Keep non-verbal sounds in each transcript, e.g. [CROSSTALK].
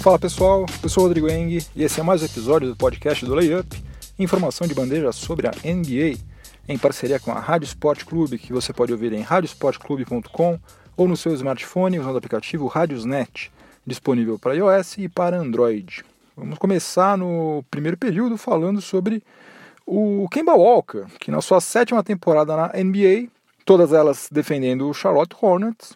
Fala pessoal, eu sou Rodrigo Eng e esse é mais um episódio do podcast do Layup, informação de bandeja sobre a NBA, em parceria com a Rádio Sport Clube, que você pode ouvir em radiosportclube.com ou no seu smartphone usando o aplicativo Radiosnet, disponível para iOS e para Android. Vamos começar no primeiro período falando sobre o Kemba Walker, que na sua sétima temporada na NBA, todas elas defendendo o Charlotte Hornets,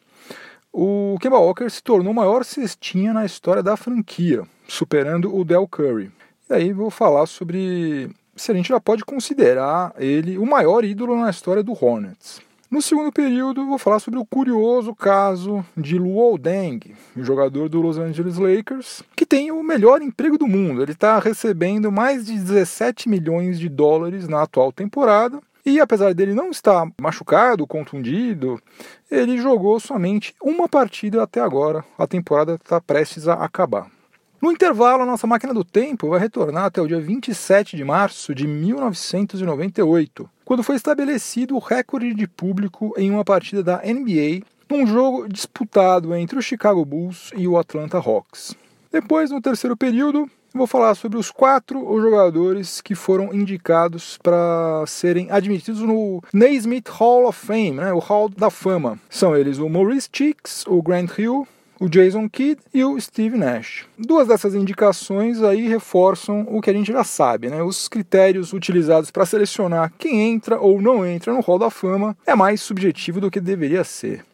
o Kemba Walker se tornou o maior cestinha na história da franquia, superando o Del Curry. E aí vou falar sobre se a gente já pode considerar ele o maior ídolo na história do Hornets. No segundo período, vou falar sobre o curioso caso de Luol Deng, jogador do Los Angeles Lakers, que tem o melhor emprego do mundo. Ele está recebendo mais de 17 milhões de dólares na atual temporada e apesar dele não estar machucado, contundido, ele jogou somente uma partida até agora. A temporada está prestes a acabar. No intervalo, a nossa máquina do tempo vai retornar até o dia 27 de março de 1998, quando foi estabelecido o recorde de público em uma partida da NBA, num jogo disputado entre o Chicago Bulls e o Atlanta Hawks. Depois, no terceiro período, vou falar sobre os quatro jogadores que foram indicados para serem admitidos no Naismith Hall of Fame, né, o Hall da Fama. São eles o Maurice Cheeks, o Grant Hill, o Jason Kidd e o Steve Nash. Duas dessas indicações aí reforçam o que a gente já sabe, né? Os critérios utilizados para selecionar quem entra ou não entra no Hall da Fama é mais subjetivo do que deveria ser.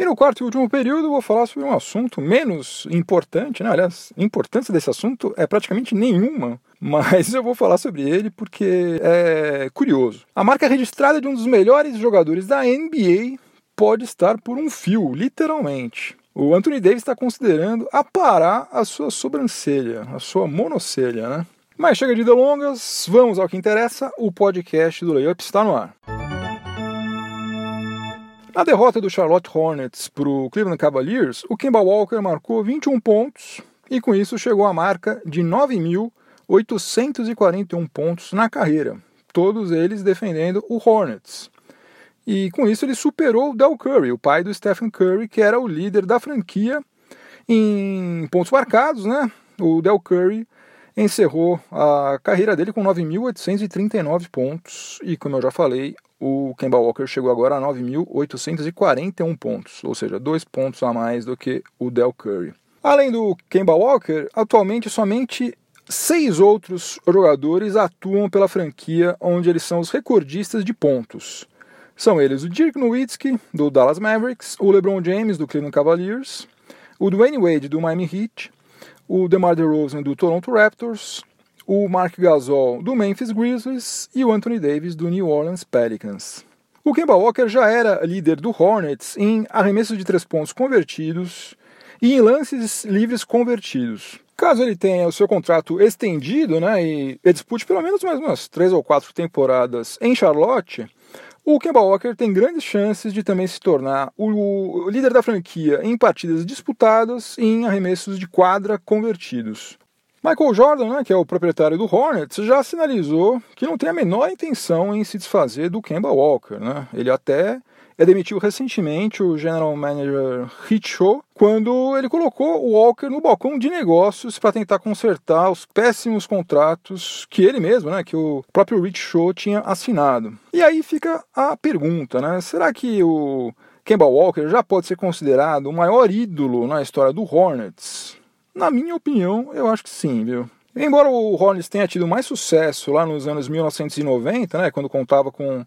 E no quarto e último período vou falar sobre um assunto menos importante, né? aliás, a importância desse assunto é praticamente nenhuma, [LAUGHS] mas eu vou falar sobre ele porque é curioso. A marca registrada de um dos melhores jogadores da NBA pode estar por um fio, literalmente. O Anthony Davis está considerando aparar a sua sobrancelha, a sua monocelha, né? Mas chega de delongas, vamos ao que interessa, o podcast do Layup está no ar. Na derrota do Charlotte Hornets para o Cleveland Cavaliers, o Kemba Walker marcou 21 pontos e com isso chegou à marca de 9.841 pontos na carreira, todos eles defendendo o Hornets. E com isso ele superou o Del Curry, o pai do Stephen Curry, que era o líder da franquia em pontos marcados, né? O Del Curry encerrou a carreira dele com 9.839 pontos e, como eu já falei, o Kemba Walker chegou agora a 9.841 pontos, ou seja, dois pontos a mais do que o Del Curry. Além do Kemba Walker, atualmente somente seis outros jogadores atuam pela franquia onde eles são os recordistas de pontos. São eles o Dirk Nowitzki, do Dallas Mavericks, o LeBron James, do Cleveland Cavaliers, o Dwayne Wade, do Miami Heat, o DeMar DeRozan, do Toronto Raptors, o Mark Gasol do Memphis Grizzlies e o Anthony Davis do New Orleans Pelicans. O Kemba Walker já era líder do Hornets em arremessos de três pontos convertidos e em lances livres convertidos. Caso ele tenha o seu contrato estendido né, e dispute pelo menos mais umas três ou quatro temporadas em Charlotte, o Kemba Walker tem grandes chances de também se tornar o líder da franquia em partidas disputadas e em arremessos de quadra convertidos. Michael Jordan, né, que é o proprietário do Hornets, já sinalizou que não tem a menor intenção em se desfazer do Kemba Walker. Né? Ele até é demitiu recentemente o general manager Shaw quando ele colocou o Walker no balcão de negócios para tentar consertar os péssimos contratos que ele mesmo, né, que o próprio Rich Shaw tinha assinado. E aí fica a pergunta, né, será que o Kemba Walker já pode ser considerado o maior ídolo na história do Hornets? Na minha opinião, eu acho que sim, viu? Embora o Hornets tenha tido mais sucesso lá nos anos 1990, né, quando contava com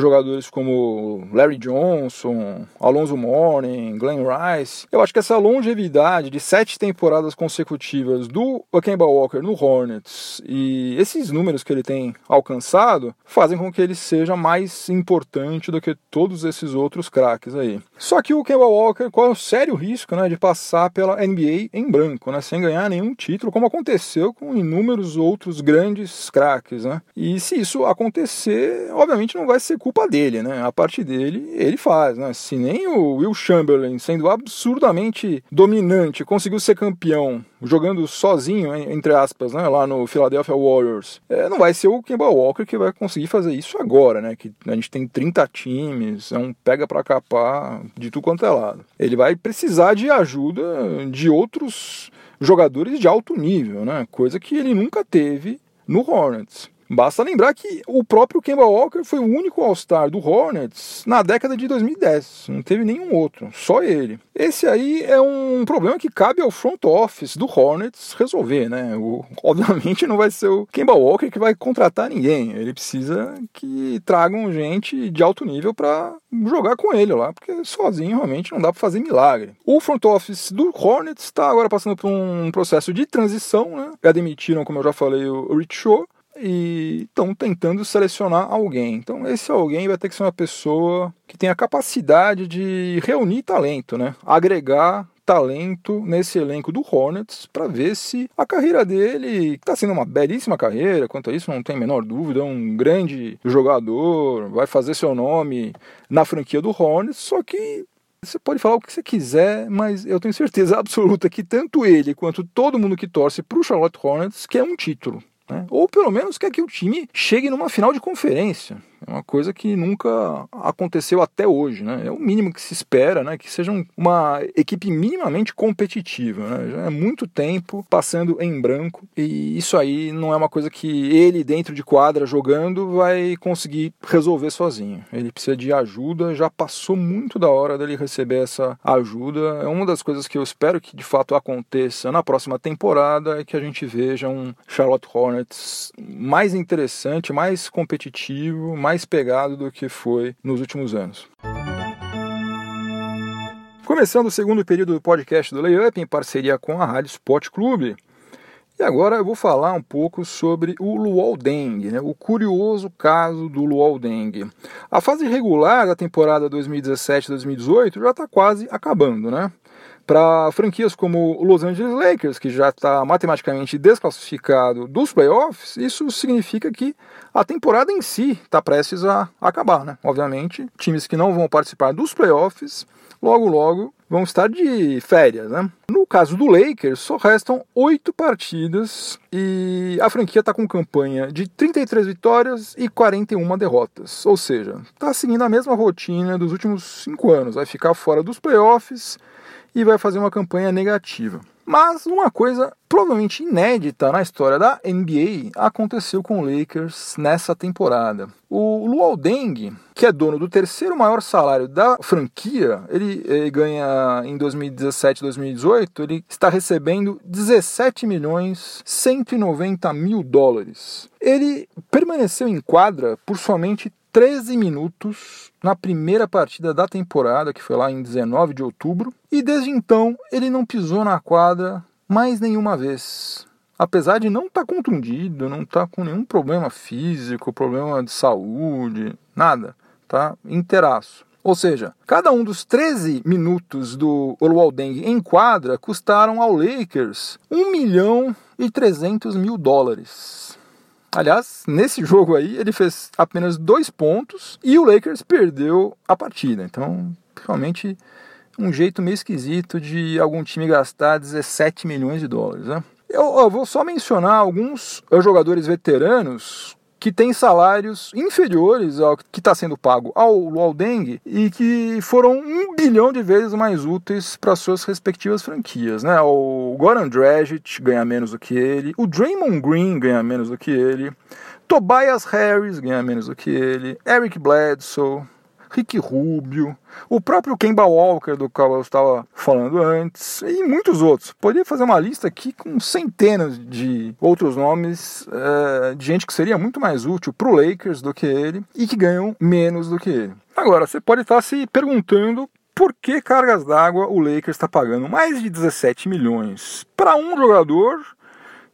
jogadores como Larry Johnson, Alonso Mourning, Glenn Rice. Eu acho que essa longevidade de sete temporadas consecutivas do Kemba Walker no Hornets e esses números que ele tem alcançado fazem com que ele seja mais importante do que todos esses outros craques aí. Só que o Kemba Walker corre um sério risco né, de passar pela NBA em branco, né, sem ganhar nenhum título, como aconteceu com inúmeros outros grandes craques. Né? E se isso acontecer, obviamente não vai ser culpa dele, né? A parte dele, ele faz, né? Se nem o Will Chamberlain, sendo absurdamente dominante, conseguiu ser campeão jogando sozinho, entre aspas, né? Lá no Philadelphia Warriors, é, não vai ser o Kemba Walker que vai conseguir fazer isso agora, né? Que a gente tem 30 times, é um pega para capar de tudo quanto é lado. Ele vai precisar de ajuda de outros jogadores de alto nível, né? Coisa que ele nunca teve no Hornets. Basta lembrar que o próprio Kemba Walker foi o único All-Star do Hornets na década de 2010. Não teve nenhum outro, só ele. Esse aí é um problema que cabe ao front office do Hornets resolver, né? O, [LAUGHS] obviamente não vai ser o Kemba Walker que vai contratar ninguém. Ele precisa que tragam gente de alto nível para jogar com ele lá, porque sozinho realmente não dá para fazer milagre. O front office do Hornets está agora passando por um processo de transição, né? Já demitiram, como eu já falei, o Rich Shaw e estão tentando selecionar alguém. Então, esse alguém vai ter que ser uma pessoa que tenha a capacidade de reunir talento, né? agregar talento nesse elenco do Hornets para ver se a carreira dele está sendo uma belíssima carreira, quanto a isso não tem a menor dúvida, é um grande jogador, vai fazer seu nome na franquia do Hornets, só que você pode falar o que você quiser, mas eu tenho certeza [LAUGHS] absoluta que tanto ele quanto todo mundo que torce para o Charlotte Hornets quer um título. Né? Ou pelo menos quer que o time chegue numa final de conferência. É uma coisa que nunca aconteceu até hoje, né? É o mínimo que se espera, né? Que seja uma equipe minimamente competitiva, né? Já é muito tempo passando em branco e isso aí não é uma coisa que ele dentro de quadra jogando vai conseguir resolver sozinho. Ele precisa de ajuda, já passou muito da hora dele receber essa ajuda. É uma das coisas que eu espero que de fato aconteça na próxima temporada é que a gente veja um Charlotte Hornets mais interessante, mais competitivo, mais mais pegado do que foi nos últimos anos. Começando o segundo período do podcast do Layup em parceria com a Rádio Sport Clube. E agora eu vou falar um pouco sobre o Luol Deng, né? o curioso caso do Luol Deng. A fase regular da temporada 2017-2018 já está quase acabando, né? Para franquias como o Los Angeles Lakers, que já está matematicamente desclassificado dos playoffs, isso significa que a temporada em si está prestes a acabar. Né? Obviamente, times que não vão participar dos playoffs, logo logo vão estar de férias. Né? No caso do Lakers, só restam oito partidas e a franquia está com campanha de 33 vitórias e 41 derrotas. Ou seja, está seguindo a mesma rotina dos últimos cinco anos. Vai ficar fora dos playoffs e vai fazer uma campanha negativa. Mas uma coisa provavelmente inédita na história da NBA aconteceu com o Lakers nessa temporada. O Luol Deng, que é dono do terceiro maior salário da franquia, ele, ele ganha em 2017 2018, ele está recebendo 17 milhões 190 mil dólares. Ele permaneceu em quadra por somente 13 minutos na primeira partida da temporada, que foi lá em 19 de outubro, e desde então ele não pisou na quadra mais nenhuma vez. Apesar de não estar tá contundido, não estar tá com nenhum problema físico, problema de saúde, nada, tá inteiraço. Ou seja, cada um dos 13 minutos do Oluwaldeng em quadra custaram ao Lakers 1 milhão e 300 mil dólares. Aliás, nesse jogo aí, ele fez apenas dois pontos e o Lakers perdeu a partida. Então, realmente, um jeito meio esquisito de algum time gastar 17 milhões de dólares. Né? Eu, eu vou só mencionar alguns jogadores veteranos que têm salários inferiores ao que está sendo pago ao Luol Deng e que foram um bilhão de vezes mais úteis para suas respectivas franquias. Né? O Goran Dragic ganha menos do que ele, o Draymond Green ganha menos do que ele, Tobias Harris ganha menos do que ele, Eric Bledsoe, Rick Rubio, o próprio Kemba Walker, do qual eu estava falando antes, e muitos outros. Poderia fazer uma lista aqui com centenas de outros nomes é, de gente que seria muito mais útil para o Lakers do que ele e que ganham menos do que ele. Agora, você pode estar se perguntando por que cargas d'água o Lakers está pagando mais de 17 milhões para um jogador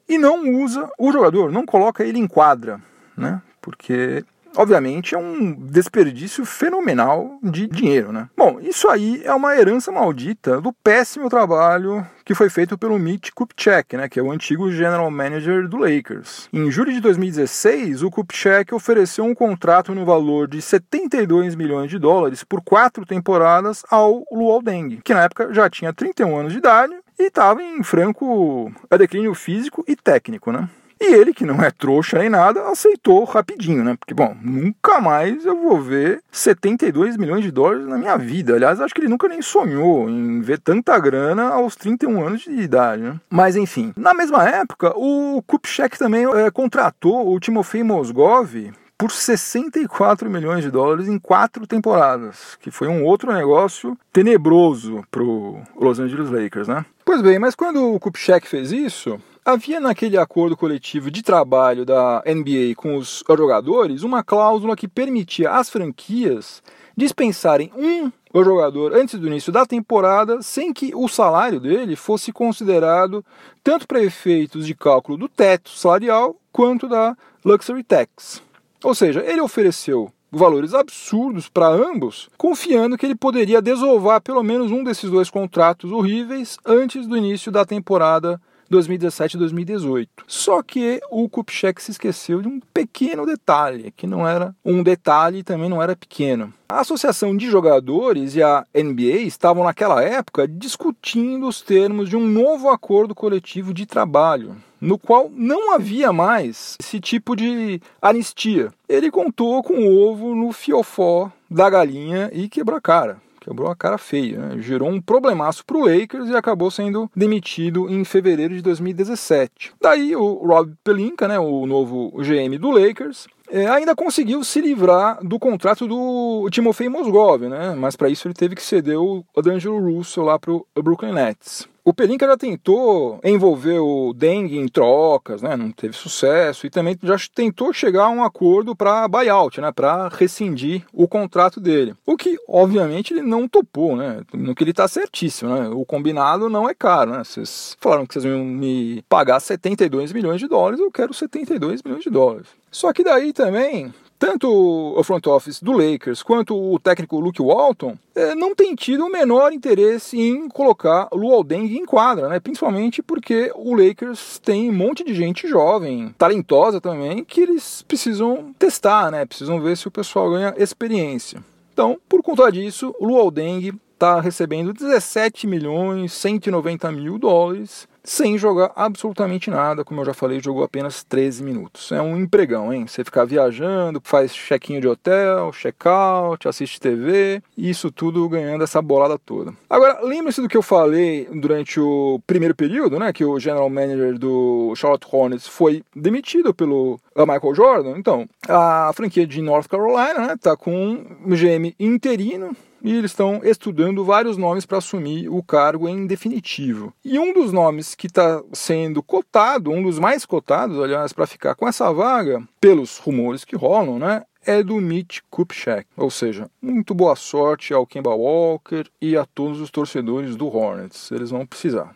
e não usa o jogador, não coloca ele em quadra, né? Porque obviamente é um desperdício fenomenal de dinheiro, né? Bom, isso aí é uma herança maldita do péssimo trabalho que foi feito pelo Mitch Kupchak, né, que é o antigo general manager do Lakers. Em julho de 2016, o Kupchak ofereceu um contrato no valor de 72 milhões de dólares por quatro temporadas ao Luol Deng, que na época já tinha 31 anos de idade e estava em franco declínio físico e técnico, né? E ele, que não é trouxa nem nada, aceitou rapidinho, né? Porque, bom, nunca mais eu vou ver 72 milhões de dólares na minha vida. Aliás, acho que ele nunca nem sonhou em ver tanta grana aos 31 anos de idade, né? Mas, enfim, na mesma época, o Kupchak também é, contratou o Timofei Mozgov por 64 milhões de dólares em quatro temporadas, que foi um outro negócio tenebroso para o Los Angeles Lakers, né? Pois bem, mas quando o Kupchak fez isso, havia naquele acordo coletivo de trabalho da NBA com os jogadores uma cláusula que permitia às franquias dispensarem um jogador antes do início da temporada sem que o salário dele fosse considerado tanto para efeitos de cálculo do teto salarial quanto da luxury tax. Ou seja, ele ofereceu valores absurdos para ambos, confiando que ele poderia desovar pelo menos um desses dois contratos horríveis antes do início da temporada 2017 2018. Só que o Kupchak se esqueceu de um pequeno detalhe, que não era um detalhe e também não era pequeno. A Associação de Jogadores e a NBA estavam naquela época discutindo os termos de um novo acordo coletivo de trabalho, no qual não havia mais esse tipo de anistia. Ele contou com o ovo no fiofó da galinha e quebrou a cara quebrou a cara feia, né? gerou um problemaço para o Lakers e acabou sendo demitido em fevereiro de 2017. Daí o Rob Pelinka, né, o novo GM do Lakers, é, ainda conseguiu se livrar do contrato do Timofei Mozgov, né? mas para isso ele teve que ceder o D'Angelo Russell lá para o Brooklyn Nets. O Pelinka já tentou envolver o Dengue em trocas, né? não teve sucesso, e também já tentou chegar a um acordo para buyout, né? para rescindir o contrato dele. O que, obviamente, ele não topou, né? no que ele está certíssimo. Né? O combinado não é caro. Né? Vocês falaram que vocês iam me pagar 72 milhões de dólares, eu quero 72 milhões de dólares. Só que daí também tanto o front office do Lakers quanto o técnico Luke Walton é, não tem tido o menor interesse em colocar Luol Deng em quadra, né? principalmente porque o Lakers tem um monte de gente jovem, talentosa também, que eles precisam testar, né? precisam ver se o pessoal ganha experiência. Então, por conta disso, o Luol Deng está recebendo 17 milhões 190 mil dólares sem jogar absolutamente nada, como eu já falei, jogou apenas 13 minutos. É um empregão, hein? Você ficar viajando, faz check-in de hotel, check-out, assiste TV, isso tudo ganhando essa bolada toda. Agora, lembre-se do que eu falei durante o primeiro período, né? Que o general manager do Charlotte Hornets foi demitido pelo Michael Jordan. Então, a franquia de North Carolina, né? Tá com um GM interino, e eles estão estudando vários nomes para assumir o cargo em definitivo. E um dos nomes que está sendo cotado, um dos mais cotados, aliás, para ficar com essa vaga, pelos rumores que rolam, né, é do Mitch Kupchak. Ou seja, muito boa sorte ao Kemba Walker e a todos os torcedores do Hornets. Eles vão precisar.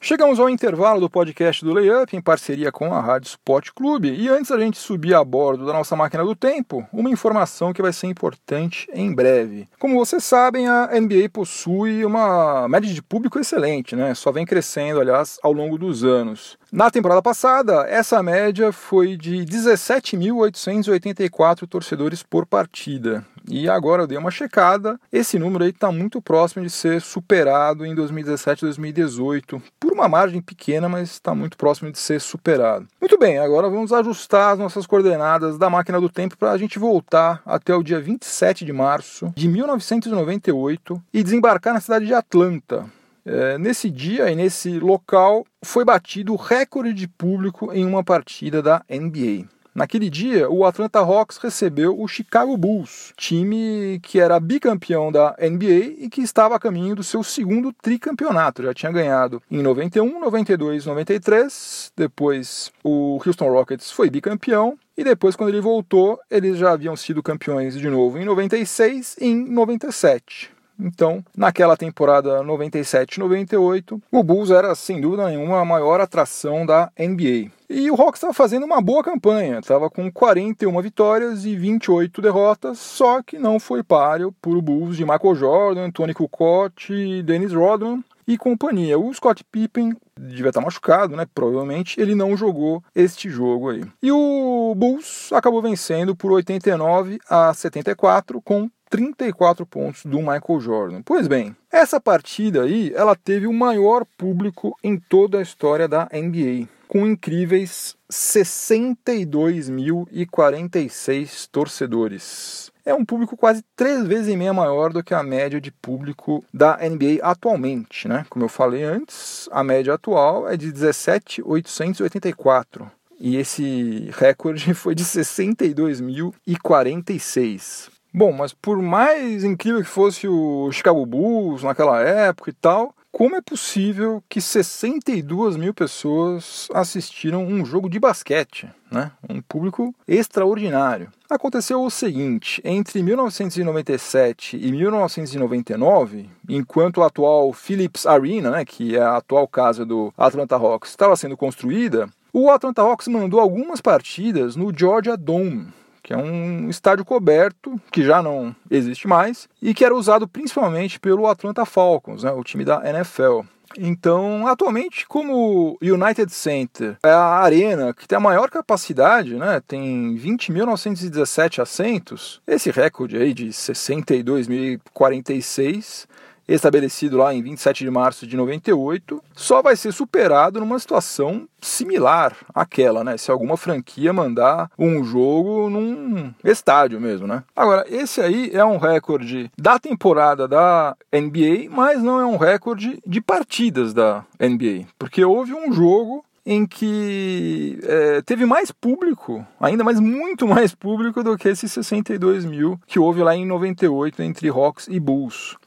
Chegamos ao intervalo do podcast do Layup em parceria com a Rádio Sport Clube. E antes da gente subir a bordo da nossa máquina do tempo, uma informação que vai ser importante em breve. Como vocês sabem, a NBA possui uma média de público excelente, né? Só vem crescendo, aliás, ao longo dos anos. Na temporada passada, essa média foi de 17.884 torcedores por partida. E agora eu dei uma checada, esse número aí está muito próximo de ser superado em 2017 2018, por uma margem pequena, mas está muito próximo de ser superado. Muito bem, agora vamos ajustar as nossas coordenadas da máquina do tempo para a gente voltar até o dia 27 de março de 1998 e desembarcar na cidade de Atlanta, é, nesse dia e nesse local foi batido o recorde de público em uma partida da NBA. Naquele dia, o Atlanta Hawks recebeu o Chicago Bulls, time que era bicampeão da NBA e que estava a caminho do seu segundo tricampeonato. Já tinha ganhado em 91, 92, 93. Depois, o Houston Rockets foi bicampeão. E depois, quando ele voltou, eles já haviam sido campeões de novo em 96 e em 97. Então, naquela temporada 97-98, o Bulls era sem dúvida nenhuma a maior atração da NBA. E o Hawks estava fazendo uma boa campanha, estava com 41 vitórias e 28 derrotas, só que não foi páreo por o Bulls de Michael Jordan, Tony Kukoc, Dennis Rodman e companhia. O Scott Pippen devia estar machucado, né? Provavelmente ele não jogou este jogo aí. E o Bulls acabou vencendo por 89 a 74 com 34 pontos do Michael Jordan. Pois bem, essa partida aí, ela teve o maior público em toda a história da NBA, com incríveis 62.046 torcedores é um público quase três vezes e meia maior do que a média de público da NBA atualmente, né? Como eu falei antes, a média atual é de 17.884 e esse recorde [LAUGHS] foi de 62.046. Bom, mas por mais incrível que fosse o Chicago Bulls naquela época e tal, como é possível que 62 mil pessoas assistiram um jogo de basquete? Né? Um público extraordinário. Aconteceu o seguinte: entre 1997 e 1999, enquanto a atual Philips Arena, né, que é a atual casa do Atlanta Hawks, estava sendo construída, o Atlanta Hawks mandou algumas partidas no Georgia Dome, que é um estádio coberto que já não existe mais e que era usado principalmente pelo Atlanta Falcons, né, o time da NFL. Então, atualmente, como o United Center é a arena que tem a maior capacidade, né, tem 20.917 assentos, esse recorde aí de 62.046 estabelecido lá em 27 de março de 98, só vai ser superado numa situação similar àquela, né? Se alguma franquia mandar um jogo num estádio mesmo, né? Agora, esse aí é um recorde da temporada da NBA, mas não é um recorde de partidas da NBA, porque houve um jogo em que é, teve mais público, ainda mais muito mais público do que esses 62 mil que houve lá em 98 entre Hawks e Bulls.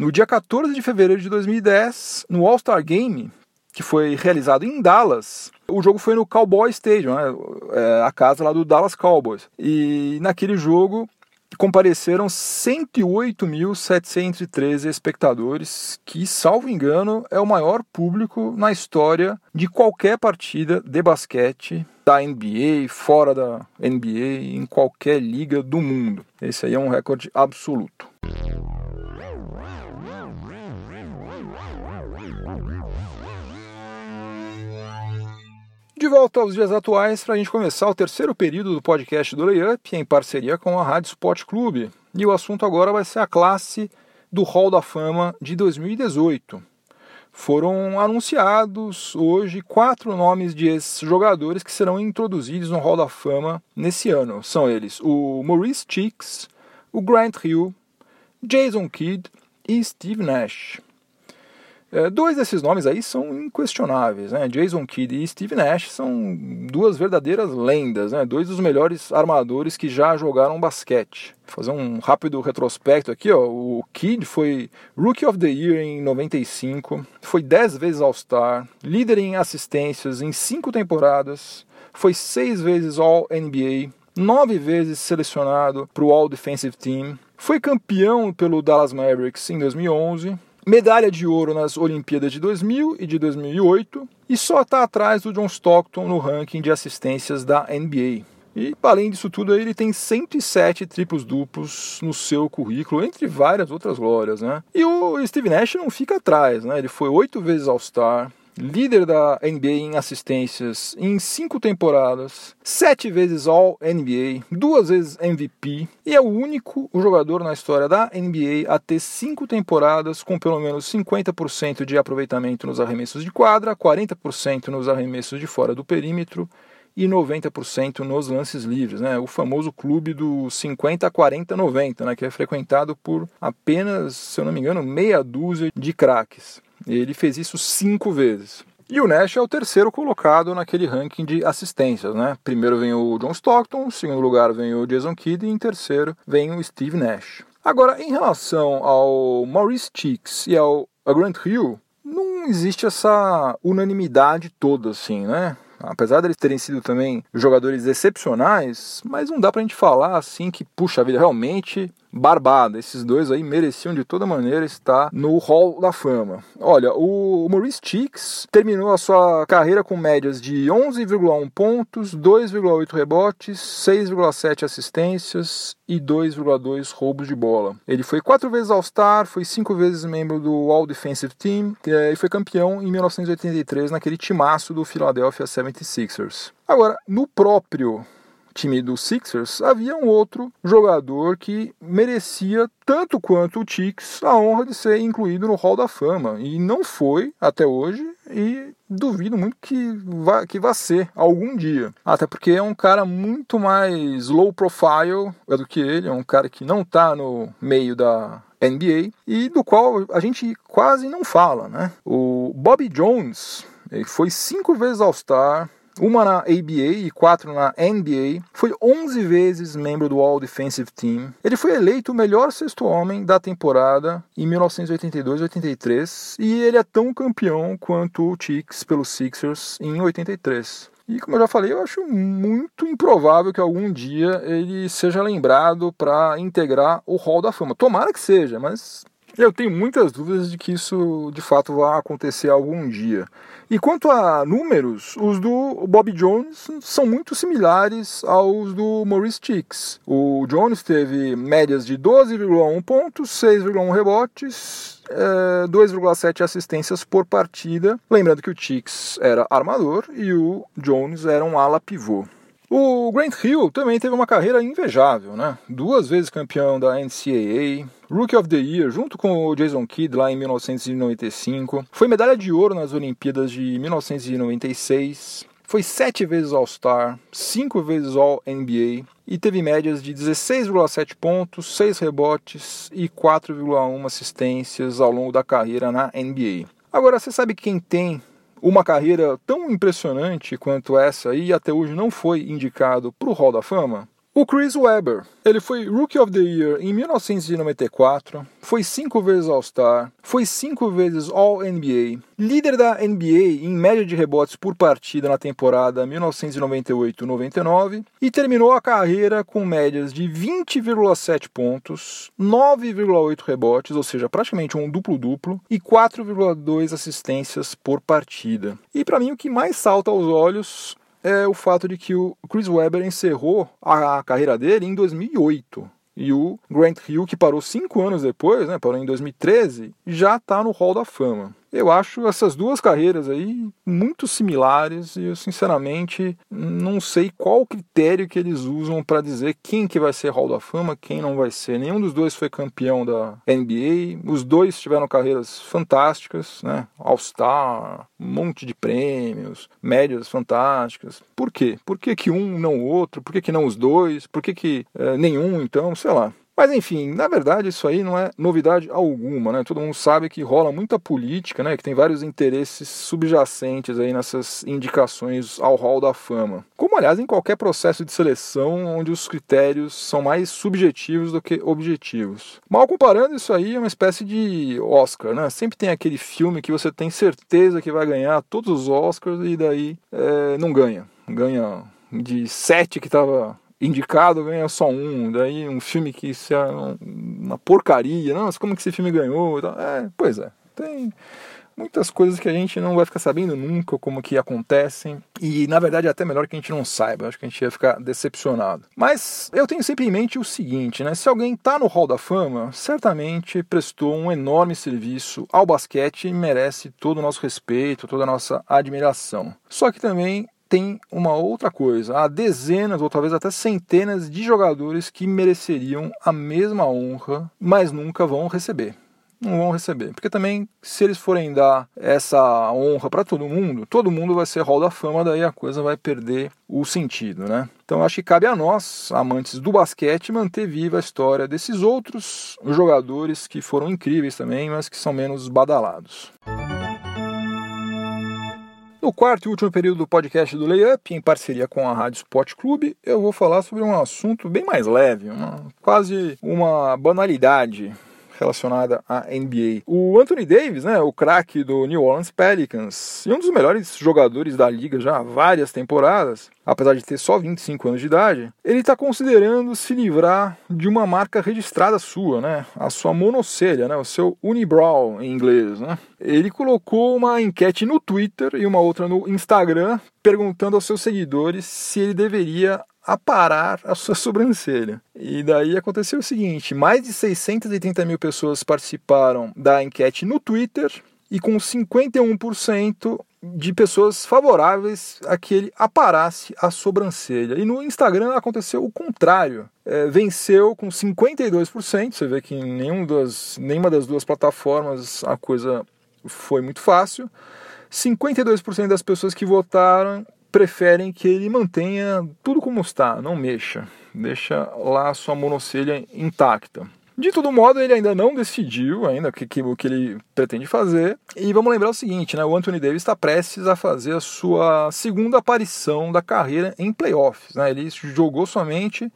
No dia 14 de fevereiro de 2010, no All-Star Game, que foi realizado em Dallas, o jogo foi no Cowboy Stadium, né? é, a casa lá do Dallas Cowboys. E naquele jogo compareceram 108.713 espectadores, que, salvo engano, é o maior público na história de qualquer partida de basquete da NBA, fora da NBA, em qualquer liga do mundo. Esse aí é um recorde absoluto. De volta aos dias atuais para a gente começar o terceiro período do podcast do Layup em parceria com a Rádio Sport Clube. E o assunto agora vai ser a classe do Hall da Fama de 2018. Foram anunciados hoje quatro nomes de jogadores que serão introduzidos no Hall da Fama nesse ano. São eles o Maurice Cheeks, o Grant Hill, Jason Kidd e Steve Nash. É, dois desses nomes aí são inquestionáveis, né? Jason Kidd e Steve Nash são duas verdadeiras lendas, né? Dois dos melhores armadores que já jogaram basquete. Vou fazer um rápido retrospecto aqui, ó. O Kidd foi Rookie of the Year em 95, foi 10 vezes All-Star, líder em assistências em cinco temporadas, foi seis vezes All-NBA, nove vezes selecionado para o All-Defensive Team, foi campeão pelo Dallas Mavericks em 2011 medalha de ouro nas Olimpíadas de 2000 e de 2008 e só está atrás do John Stockton no ranking de assistências da NBA. E além disso tudo, ele tem 107 triplos duplos no seu currículo, entre várias outras glórias, né? E o Steve Nash não fica atrás, né? Ele foi oito vezes All-Star, líder da NBA em assistências em cinco temporadas, sete vezes All-NBA, duas vezes MVP e é o único jogador na história da NBA a ter cinco temporadas com pelo menos 50% de aproveitamento nos arremessos de quadra, 40% nos arremessos de fora do perímetro e 90% nos lances livres, né? O famoso clube do 50 40 90, né, que é frequentado por apenas, se eu não me engano, meia dúzia de craques. Ele fez isso cinco vezes. E o Nash é o terceiro colocado naquele ranking de assistências, né? Primeiro vem o John Stockton, em segundo lugar vem o Jason Kidd e em terceiro vem o Steve Nash. Agora, em relação ao Maurice Cheeks e ao Grant Hill, não existe essa unanimidade toda assim, né? Apesar deles terem sido também jogadores excepcionais, mas não dá pra gente falar assim que, puxa vida, realmente barbada. Esses dois aí mereciam de toda maneira estar no Hall da Fama. Olha, o Maurice Cheeks terminou a sua carreira com médias de 11,1 pontos, 2,8 rebotes, 6,7 assistências e 2,2 roubos de bola. Ele foi quatro vezes All-Star, foi cinco vezes membro do All Defensive Team e foi campeão em 1983 naquele timaço do Philadelphia 76ers. Agora, no próprio time do Sixers, havia um outro jogador que merecia tanto quanto o Tix a honra de ser incluído no Hall da Fama e não foi até hoje e duvido muito que vá, que vá ser algum dia. Até porque é um cara muito mais low profile do que ele, é um cara que não está no meio da NBA e do qual a gente quase não fala, né? O Bobby Jones ele foi cinco vezes All-Star, uma na ABA e quatro na NBA. Foi 11 vezes membro do All Defensive Team. Ele foi eleito o melhor sexto homem da temporada em 1982-83 e ele é tão campeão quanto o Chicks pelos Sixers em 83. E como eu já falei, eu acho muito improvável que algum dia ele seja lembrado para integrar o Hall da Fama. Tomara que seja, mas eu tenho muitas dúvidas de que isso de fato vai acontecer algum dia. E quanto a números, os do Bob Jones são muito similares aos do Maurice Chicks. O Jones teve médias de 12,1 pontos, 6,1 rebotes, 2,7 é, assistências por partida. Lembrando que o Chicks era armador e o Jones era um ala pivô. O Grant Hill também teve uma carreira invejável, né? Duas vezes campeão da NCAA, Rookie of the Year, junto com o Jason Kidd lá em 1995. Foi medalha de ouro nas Olimpíadas de 1996. Foi sete vezes All-Star, cinco vezes All-NBA e teve médias de 16,7 pontos, 6 rebotes e 4,1 assistências ao longo da carreira na NBA. Agora, você sabe quem tem uma carreira tão impressionante quanto essa e até hoje não foi indicado para o Hall da Fama? O Chris Webber, ele foi Rookie of the Year em 1994, foi cinco vezes All-Star, foi cinco vezes All-NBA, líder da NBA em média de rebotes por partida na temporada 1998-99 e terminou a carreira com médias de 20,7 pontos, 9,8 rebotes, ou seja, praticamente um duplo-duplo, e 4,2 assistências por partida. E para mim o que mais salta aos olhos é o fato de que o Chris Webber encerrou a carreira dele em 2008. E o Grant Hill, que parou cinco anos depois, né, parou em 2013, já está no Hall da Fama. Eu acho essas duas carreiras aí muito similares e eu sinceramente não sei qual critério que eles usam para dizer quem que vai ser Hall da Fama, quem não vai ser. Nenhum dos dois foi campeão da NBA. Os dois tiveram carreiras fantásticas, né? All-Star, um monte de prêmios, médias fantásticas. Por quê? Por que, que um não o outro? Por que, que não os dois? Por que, que é, nenhum, então? Sei lá. Mas enfim, na verdade isso aí não é novidade alguma, né? Todo mundo sabe que rola muita política, né? Que tem vários interesses subjacentes aí nessas indicações ao hall da fama. Como aliás em qualquer processo de seleção onde os critérios são mais subjetivos do que objetivos. Mal comparando isso aí é uma espécie de Oscar, né? Sempre tem aquele filme que você tem certeza que vai ganhar todos os Oscars e daí é, não ganha. Ganha de sete que estava indicado ganha só um, daí um filme que isso é uma porcaria, nossa, como que esse filme ganhou? É, pois é, tem muitas coisas que a gente não vai ficar sabendo nunca como que acontecem e na verdade é até melhor que a gente não saiba, acho que a gente ia ficar decepcionado. Mas eu tenho sempre em mente o seguinte, né? Se alguém está no Hall da Fama, certamente prestou um enorme serviço ao basquete e merece todo o nosso respeito, toda a nossa admiração. Só que também tem uma outra coisa. Há dezenas ou talvez até centenas de jogadores que mereceriam a mesma honra, mas nunca vão receber. Não vão receber. Porque também, se eles forem dar essa honra para todo mundo, todo mundo vai ser Hall da Fama, daí a coisa vai perder o sentido, né? Então acho que cabe a nós, amantes do basquete, manter viva a história desses outros jogadores que foram incríveis também, mas que são menos badalados. No quarto e último período do podcast do Layup, em parceria com a Rádio Sport Clube, eu vou falar sobre um assunto bem mais leve, uma, quase uma banalidade relacionada à NBA. O Anthony Davis, né, o craque do New Orleans Pelicans, e um dos melhores jogadores da liga já há várias temporadas, apesar de ter só 25 anos de idade, ele está considerando se livrar de uma marca registrada sua, né, a sua monocelha, né, o seu unibrow em inglês, né. Ele colocou uma enquete no Twitter e uma outra no Instagram perguntando aos seus seguidores se ele deveria aparar a sua [LAUGHS] sobrancelha. E daí aconteceu o seguinte: mais de 630 mil pessoas participaram da enquete no Twitter e com 51% de pessoas favoráveis a que ele aparasse a sobrancelha. E no Instagram aconteceu o contrário. É, venceu com 52%. Você vê que em nenhum das, nenhuma das duas plataformas a coisa foi muito fácil. 52% das pessoas que votaram preferem que ele mantenha tudo como está, não mexa. Deixa lá sua monocelha intacta. De todo modo, ele ainda não decidiu ainda o que, que, que ele pretende fazer. E vamos lembrar o seguinte, né? O Anthony Davis está prestes a fazer a sua segunda aparição da carreira em playoffs. Né? Ele jogou somente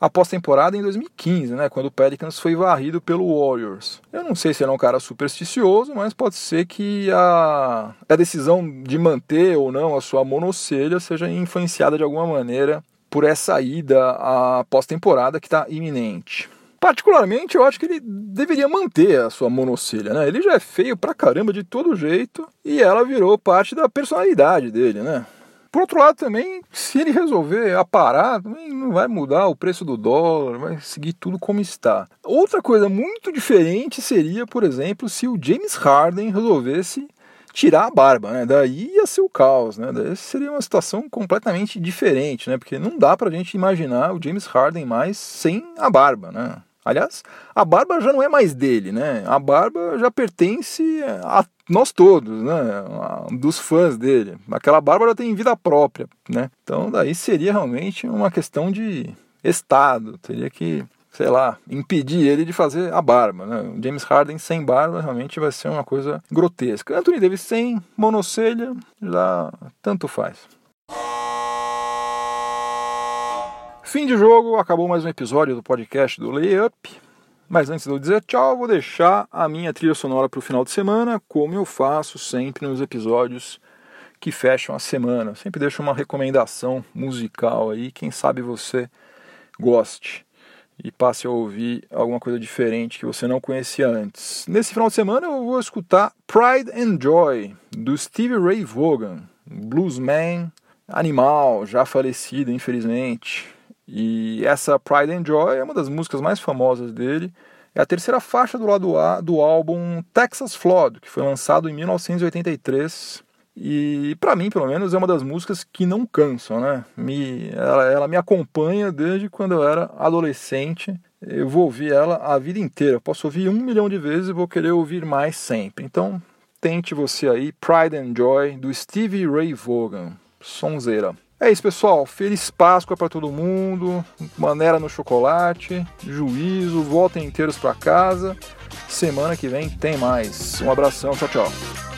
a pós-temporada em 2015, né, quando o Pelicans foi varrido pelo Warriors. Eu não sei se ele é um cara supersticioso, mas pode ser que a, a decisão de manter ou não a sua monocelha seja influenciada de alguma maneira por essa ida à pós-temporada que está iminente. Particularmente, eu acho que ele deveria manter a sua monocelha, né? Ele já é feio pra caramba de todo jeito e ela virou parte da personalidade dele, né? Por outro lado, também, se ele resolver aparar, também não vai mudar o preço do dólar, vai seguir tudo como está. Outra coisa muito diferente seria, por exemplo, se o James Harden resolvesse tirar a barba, né? Daí ia ser o caos, né? Daí seria uma situação completamente diferente, né? Porque não dá pra gente imaginar o James Harden mais sem a barba, né? Aliás, a barba já não é mais dele, né? A barba já pertence a nós todos, né? Dos fãs dele. Aquela barba já tem vida própria, né? Então daí seria realmente uma questão de Estado. Teria que, sei lá, impedir ele de fazer a barba, né? O James Harden sem barba realmente vai ser uma coisa grotesca. Anthony Davis sem monocelha já tanto faz. Fim de jogo, acabou mais um episódio do podcast do Layup. Mas antes de eu dizer tchau, vou deixar a minha trilha sonora para o final de semana, como eu faço sempre nos episódios que fecham a semana. Sempre deixo uma recomendação musical aí, quem sabe você goste e passe a ouvir alguma coisa diferente que você não conhecia antes. Nesse final de semana eu vou escutar Pride and Joy do Stevie Ray Vaughan, bluesman animal, já falecido infelizmente. E essa Pride and Joy é uma das músicas mais famosas dele. É a terceira faixa do lado A do álbum Texas Flood, que foi lançado em 1983. E para mim, pelo menos, é uma das músicas que não cansam, né? Me, ela, ela me acompanha desde quando eu era adolescente. Eu vou ouvir ela a vida inteira. Eu posso ouvir um milhão de vezes e vou querer ouvir mais sempre. Então, tente você aí, Pride and Joy, do Stevie Ray Vaughan. Sonzeira. É isso, pessoal. Feliz Páscoa para todo mundo. Maneira no chocolate. Juízo. Voltem inteiros para casa. Semana que vem tem mais. Um abração. Tchau, tchau.